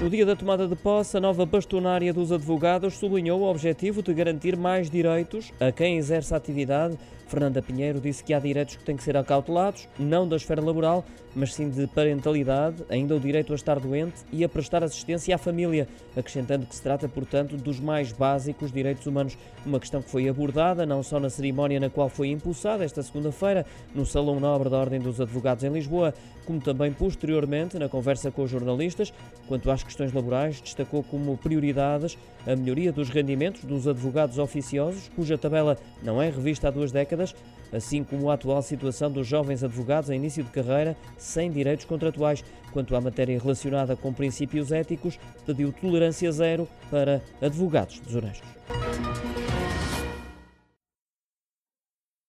No dia da tomada de posse, a nova bastonária dos advogados sublinhou o objetivo de garantir mais direitos a quem exerce a atividade. Fernanda Pinheiro disse que há direitos que têm que ser acautelados, não da esfera laboral, mas sim de parentalidade, ainda o direito a estar doente e a prestar assistência à família, acrescentando que se trata, portanto, dos mais básicos direitos humanos. Uma questão que foi abordada não só na cerimónia na qual foi impulsada esta segunda-feira, no Salão Nobre da Ordem dos Advogados em Lisboa, como também posteriormente na conversa com os jornalistas. Quanto às questões laborais, destacou como prioridades a melhoria dos rendimentos dos advogados oficiosos, cuja tabela não é revista há duas décadas, assim como a atual situação dos jovens advogados em início de carreira sem direitos contratuais. Quanto à matéria relacionada com princípios éticos, pediu tolerância zero para advogados desonestos.